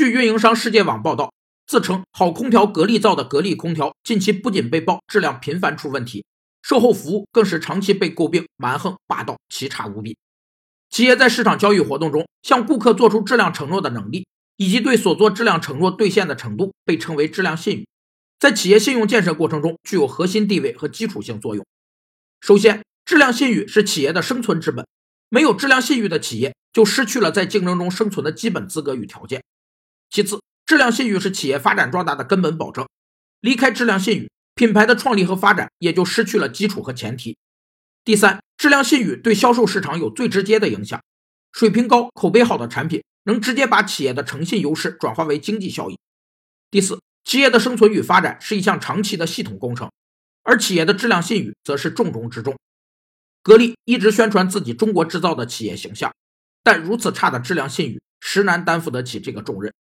据运营商世界网报道，自称好空调格力造的格力空调近期不仅被曝质量频繁出问题，售后服务更是长期被诟病蛮横霸道、奇差无比。企业在市场交易活动中向顾客做出质量承诺的能力，以及对所做质量承诺兑现的程度，被称为质量信誉，在企业信用建设过程中具有核心地位和基础性作用。首先，质量信誉是企业的生存之本，没有质量信誉的企业就失去了在竞争中生存的基本资格与条件。其次，质量信誉是企业发展壮大的根本保证，离开质量信誉，品牌的创立和发展也就失去了基础和前提。第三，质量信誉对销售市场有最直接的影响，水平高、口碑好的产品能直接把企业的诚信优势转化为经济效益。第四，企业的生存与发展是一项长期的系统工程，而企业的质量信誉则是重中之重。格力一直宣传自己中国制造的企业形象，但如此差的质量信誉，实难担负得起这个重任。